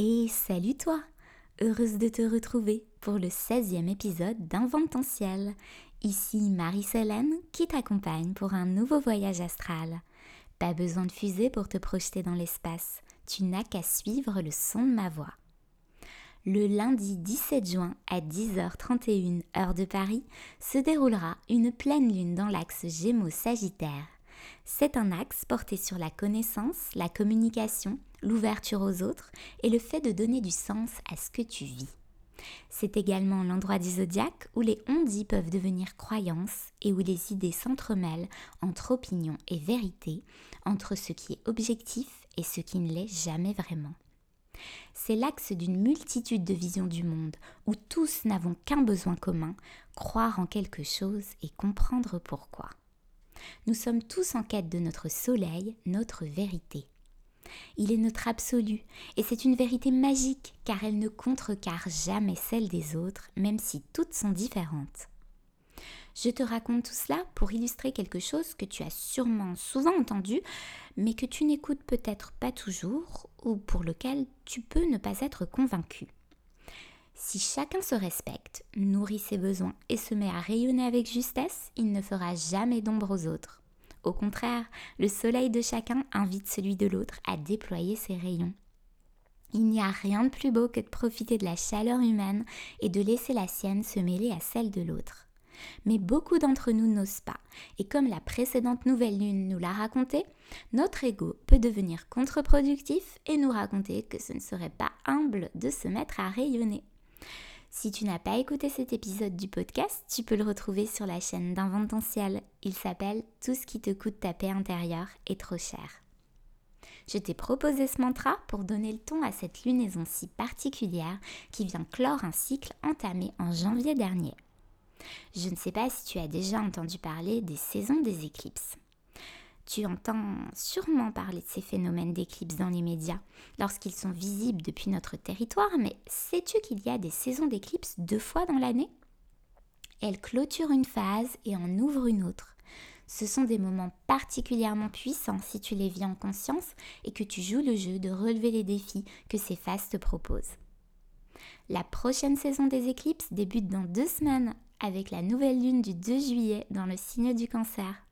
Et salut toi Heureuse de te retrouver pour le 16e épisode d'Invententiel. Ici Marie-Solène qui t'accompagne pour un nouveau voyage astral. Pas besoin de fusée pour te projeter dans l'espace, tu n'as qu'à suivre le son de ma voix. Le lundi 17 juin à 10h31 heure de Paris se déroulera une pleine lune dans l'axe Gémeaux-Sagittaire. C'est un axe porté sur la connaissance, la communication, l'ouverture aux autres et le fait de donner du sens à ce que tu vis. C'est également l'endroit du zodiaque où les ondits peuvent devenir croyances et où les idées s'entremêlent entre opinion et vérité, entre ce qui est objectif et ce qui ne l'est jamais vraiment. C'est l'axe d'une multitude de visions du monde où tous n'avons qu'un besoin commun, croire en quelque chose et comprendre pourquoi. Nous sommes tous en quête de notre soleil, notre vérité. Il est notre absolu, et c'est une vérité magique, car elle ne contrecarre jamais celle des autres, même si toutes sont différentes. Je te raconte tout cela pour illustrer quelque chose que tu as sûrement souvent entendu, mais que tu n'écoutes peut-être pas toujours, ou pour lequel tu peux ne pas être convaincu. Si chacun se respecte, nourrit ses besoins et se met à rayonner avec justesse, il ne fera jamais d'ombre aux autres. Au contraire, le soleil de chacun invite celui de l'autre à déployer ses rayons. Il n'y a rien de plus beau que de profiter de la chaleur humaine et de laisser la sienne se mêler à celle de l'autre. Mais beaucoup d'entre nous n'osent pas, et comme la précédente nouvelle lune nous l'a raconté, notre ego peut devenir contre-productif et nous raconter que ce ne serait pas humble de se mettre à rayonner. Si tu n'as pas écouté cet épisode du podcast, tu peux le retrouver sur la chaîne d'Invententiel. Il s'appelle Tout ce qui te coûte ta paix intérieure est trop cher. Je t'ai proposé ce mantra pour donner le ton à cette lunaison si particulière qui vient clore un cycle entamé en janvier dernier. Je ne sais pas si tu as déjà entendu parler des saisons des éclipses. Tu entends sûrement parler de ces phénomènes d'éclipse dans les médias lorsqu'ils sont visibles depuis notre territoire, mais sais-tu qu'il y a des saisons d'éclipse deux fois dans l'année? Elles clôturent une phase et en ouvrent une autre. Ce sont des moments particulièrement puissants si tu les vis en conscience et que tu joues le jeu de relever les défis que ces phases te proposent. La prochaine saison des éclipses débute dans deux semaines avec la nouvelle lune du 2 juillet dans le signe du cancer.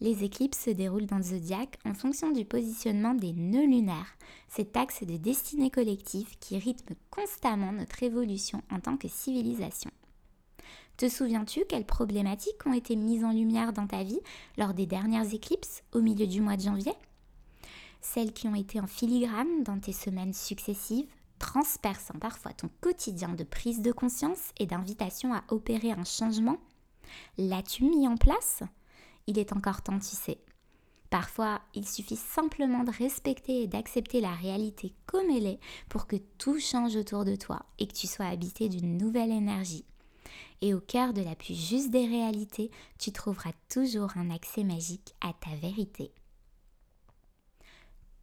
Les éclipses se déroulent dans le zodiaque en fonction du positionnement des nœuds lunaires, cet axe de destinée collective qui rythme constamment notre évolution en tant que civilisation. Te souviens-tu quelles problématiques ont été mises en lumière dans ta vie lors des dernières éclipses au milieu du mois de janvier? Celles qui ont été en filigrane dans tes semaines successives, transperçant parfois ton quotidien de prise de conscience et d'invitation à opérer un changement? L'as-tu mis en place? Il est encore temps, tu sais. Parfois, il suffit simplement de respecter et d'accepter la réalité comme elle est pour que tout change autour de toi et que tu sois habité d'une nouvelle énergie. Et au cœur de la plus juste des réalités, tu trouveras toujours un accès magique à ta vérité.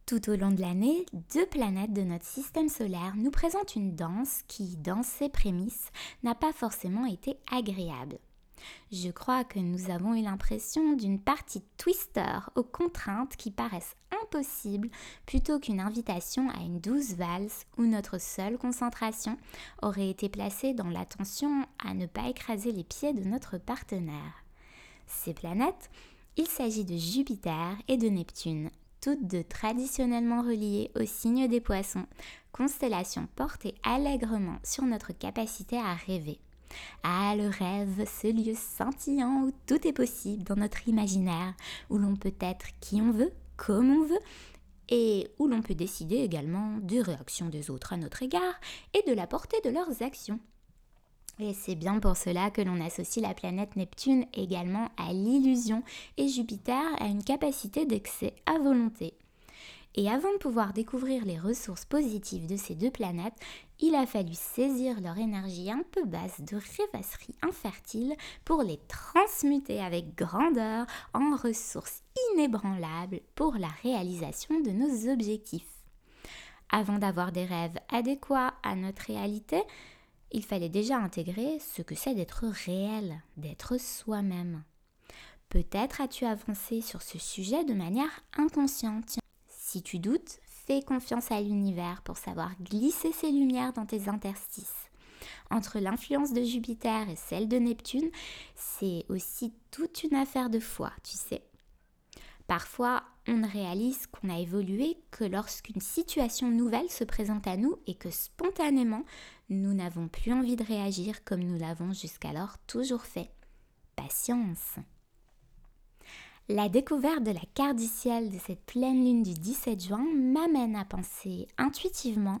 Tout au long de l'année, deux planètes de notre système solaire nous présentent une danse qui, dans ses prémices, n'a pas forcément été agréable. Je crois que nous avons eu l'impression d'une partie twister aux contraintes qui paraissent impossibles plutôt qu'une invitation à une douce valse où notre seule concentration aurait été placée dans l'attention à ne pas écraser les pieds de notre partenaire. Ces planètes, il s'agit de Jupiter et de Neptune, toutes deux traditionnellement reliées au signe des poissons, constellation portée allègrement sur notre capacité à rêver. Ah, le rêve, ce lieu scintillant où tout est possible dans notre imaginaire, où l'on peut être qui on veut, comme on veut, et où l'on peut décider également des réactions des autres à notre égard et de la portée de leurs actions. Et c'est bien pour cela que l'on associe la planète Neptune également à l'illusion et Jupiter à une capacité d'excès à volonté. Et avant de pouvoir découvrir les ressources positives de ces deux planètes, il a fallu saisir leur énergie un peu basse de rêvasserie infertile pour les transmuter avec grandeur en ressources inébranlables pour la réalisation de nos objectifs. Avant d'avoir des rêves adéquats à notre réalité, il fallait déjà intégrer ce que c'est d'être réel, d'être soi-même. Peut-être as-tu avancé sur ce sujet de manière inconsciente. Si tu doutes, fais confiance à l'univers pour savoir glisser ses lumières dans tes interstices. Entre l'influence de Jupiter et celle de Neptune, c'est aussi toute une affaire de foi, tu sais. Parfois, on ne réalise qu'on a évolué que lorsqu'une situation nouvelle se présente à nous et que spontanément, nous n'avons plus envie de réagir comme nous l'avons jusqu'alors toujours fait. Patience. La découverte de la carte du de cette pleine lune du 17 juin m'amène à penser intuitivement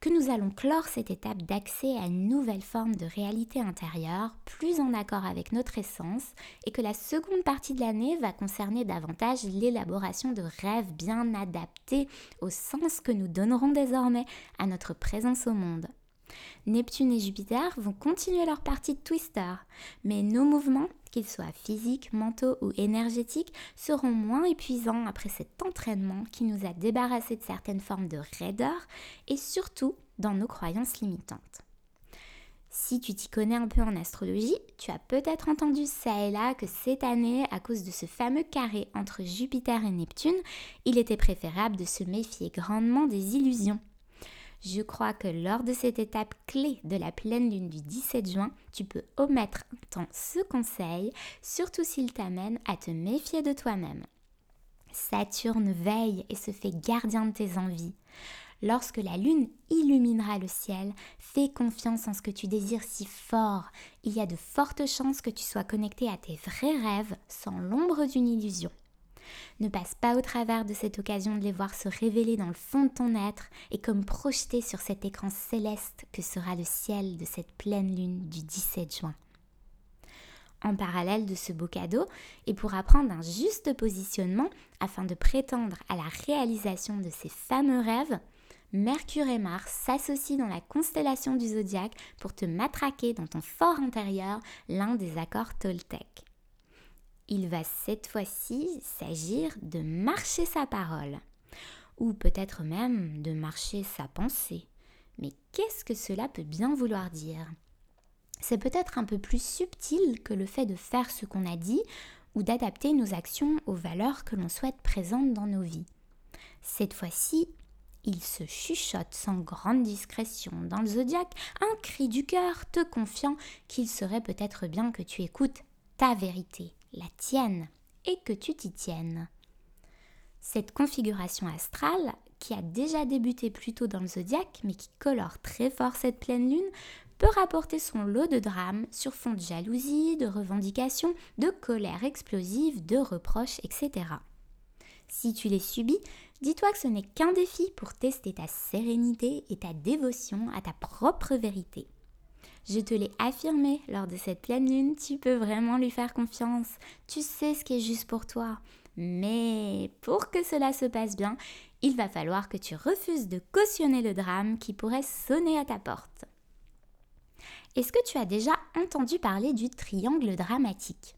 que nous allons clore cette étape d'accès à une nouvelle forme de réalité intérieure, plus en accord avec notre essence, et que la seconde partie de l'année va concerner davantage l'élaboration de rêves bien adaptés au sens que nous donnerons désormais à notre présence au monde. Neptune et Jupiter vont continuer leur partie de twister, mais nos mouvements, qu'ils soient physiques, mentaux ou énergétiques, seront moins épuisants après cet entraînement qui nous a débarrassés de certaines formes de raideur et surtout dans nos croyances limitantes. Si tu t'y connais un peu en astrologie, tu as peut-être entendu ça et là que cette année, à cause de ce fameux carré entre Jupiter et Neptune, il était préférable de se méfier grandement des illusions je crois que lors de cette étape clé de la pleine lune du 17 juin, tu peux omettre un temps ce conseil, surtout s'il t'amène à te méfier de toi-même. Saturne veille et se fait gardien de tes envies. Lorsque la lune illuminera le ciel, fais confiance en ce que tu désires si fort. Il y a de fortes chances que tu sois connecté à tes vrais rêves sans l'ombre d'une illusion. Ne passe pas au travers de cette occasion de les voir se révéler dans le fond de ton être et comme projeter sur cet écran céleste que sera le ciel de cette pleine lune du 17 juin. En parallèle de ce beau cadeau, et pour apprendre un juste positionnement afin de prétendre à la réalisation de ces fameux rêves, Mercure et Mars s'associent dans la constellation du zodiaque pour te matraquer dans ton fort intérieur l'un des accords Toltec il va cette fois-ci s'agir de marcher sa parole, ou peut-être même de marcher sa pensée. Mais qu'est-ce que cela peut bien vouloir dire? C'est peut-être un peu plus subtil que le fait de faire ce qu'on a dit ou d'adapter nos actions aux valeurs que l'on souhaite présentes dans nos vies. Cette fois-ci, il se chuchote sans grande discrétion dans le zodiaque un cri du cœur te confiant qu'il serait peut-être bien que tu écoutes ta vérité, la tienne, et que tu t'y tiennes. Cette configuration astrale, qui a déjà débuté plus tôt dans le zodiaque, mais qui colore très fort cette pleine lune, peut rapporter son lot de drames sur fond de jalousie, de revendications, de colère explosive, de reproches, etc. Si tu les subis, dis-toi que ce n'est qu'un défi pour tester ta sérénité et ta dévotion à ta propre vérité. Je te l'ai affirmé lors de cette pleine lune, tu peux vraiment lui faire confiance. Tu sais ce qui est juste pour toi. Mais pour que cela se passe bien, il va falloir que tu refuses de cautionner le drame qui pourrait sonner à ta porte. Est-ce que tu as déjà entendu parler du triangle dramatique?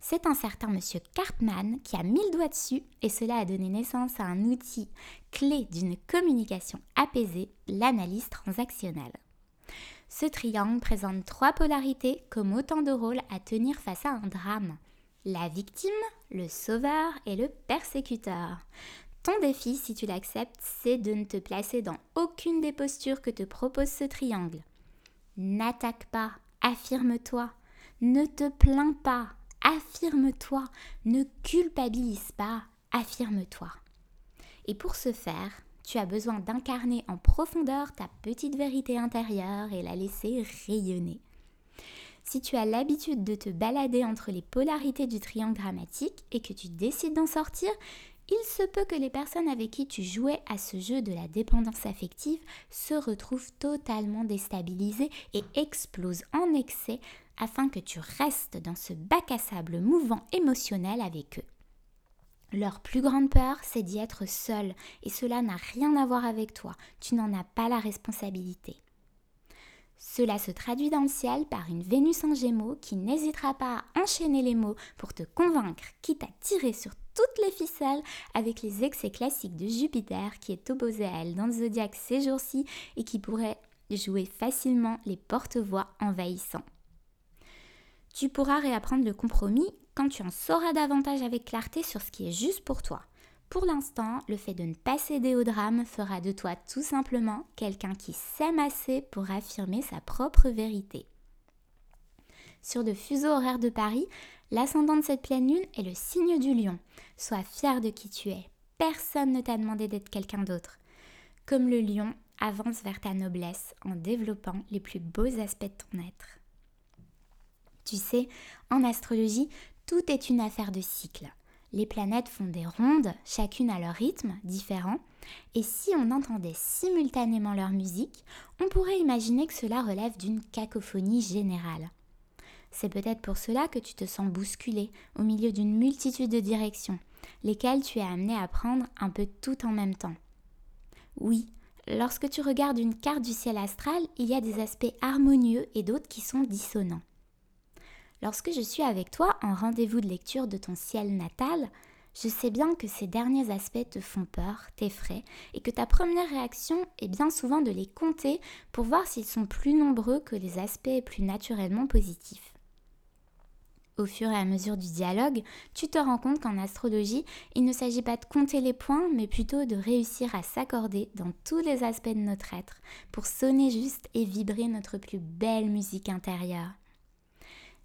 C'est un certain monsieur Cartman qui a mis le doigt dessus et cela a donné naissance à un outil clé d'une communication apaisée, l'analyse transactionnelle. Ce triangle présente trois polarités comme autant de rôles à tenir face à un drame. La victime, le sauveur et le persécuteur. Ton défi, si tu l'acceptes, c'est de ne te placer dans aucune des postures que te propose ce triangle. N'attaque pas, affirme-toi. Ne te plains pas, affirme-toi. Ne culpabilise pas, affirme-toi. Et pour ce faire, tu as besoin d'incarner en profondeur ta petite vérité intérieure et la laisser rayonner. Si tu as l'habitude de te balader entre les polarités du triangle dramatique et que tu décides d'en sortir, il se peut que les personnes avec qui tu jouais à ce jeu de la dépendance affective se retrouvent totalement déstabilisées et explosent en excès afin que tu restes dans ce bac à sable mouvant émotionnel avec eux. Leur plus grande peur, c'est d'y être seul, et cela n'a rien à voir avec toi, tu n'en as pas la responsabilité. Cela se traduit dans le ciel par une Vénus en gémeaux qui n'hésitera pas à enchaîner les mots pour te convaincre, quitte à tirer sur toutes les ficelles avec les excès classiques de Jupiter qui est opposé à elle dans le zodiaque ces jours-ci et qui pourrait jouer facilement les porte-voix envahissants. Tu pourras réapprendre le compromis quand tu en sauras davantage avec clarté sur ce qui est juste pour toi. Pour l'instant, le fait de ne pas céder au drame fera de toi tout simplement quelqu'un qui s'aime assez pour affirmer sa propre vérité. Sur le fuseau horaire de Paris, l'ascendant de cette pleine lune est le signe du lion. Sois fier de qui tu es. Personne ne t'a demandé d'être quelqu'un d'autre. Comme le lion, avance vers ta noblesse en développant les plus beaux aspects de ton être. Tu sais, en astrologie, tout est une affaire de cycle. Les planètes font des rondes, chacune à leur rythme différent, et si on entendait simultanément leur musique, on pourrait imaginer que cela relève d'une cacophonie générale. C'est peut-être pour cela que tu te sens bousculé au milieu d'une multitude de directions, lesquelles tu es amené à prendre un peu tout en même temps. Oui, lorsque tu regardes une carte du ciel astral, il y a des aspects harmonieux et d'autres qui sont dissonants. Lorsque je suis avec toi en rendez-vous de lecture de ton ciel natal, je sais bien que ces derniers aspects te font peur, t'effraient, et que ta première réaction est bien souvent de les compter pour voir s'ils sont plus nombreux que les aspects plus naturellement positifs. Au fur et à mesure du dialogue, tu te rends compte qu'en astrologie, il ne s'agit pas de compter les points, mais plutôt de réussir à s'accorder dans tous les aspects de notre être pour sonner juste et vibrer notre plus belle musique intérieure.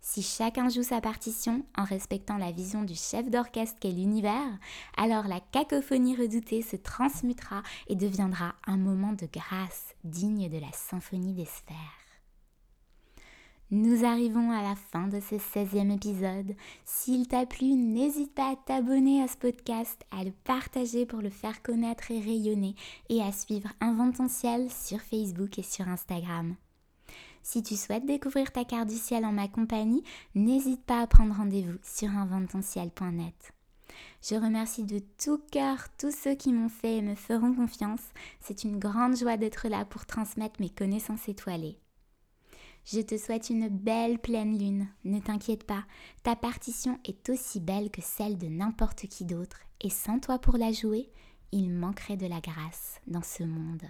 Si chacun joue sa partition en respectant la vision du chef d'orchestre qu'est l'univers, alors la cacophonie redoutée se transmutera et deviendra un moment de grâce digne de la symphonie des sphères. Nous arrivons à la fin de ce 16e épisode. S'il t'a plu, n'hésite pas à t'abonner à ce podcast, à le partager pour le faire connaître et rayonner, et à suivre Invententiel sur Facebook et sur Instagram. Si tu souhaites découvrir ta carte du ciel en ma compagnie, n'hésite pas à prendre rendez-vous sur invententiel.net. Je remercie de tout cœur tous ceux qui m'ont fait et me feront confiance. C'est une grande joie d'être là pour transmettre mes connaissances étoilées. Je te souhaite une belle pleine lune. Ne t'inquiète pas, ta partition est aussi belle que celle de n'importe qui d'autre, et sans toi pour la jouer, il manquerait de la grâce dans ce monde.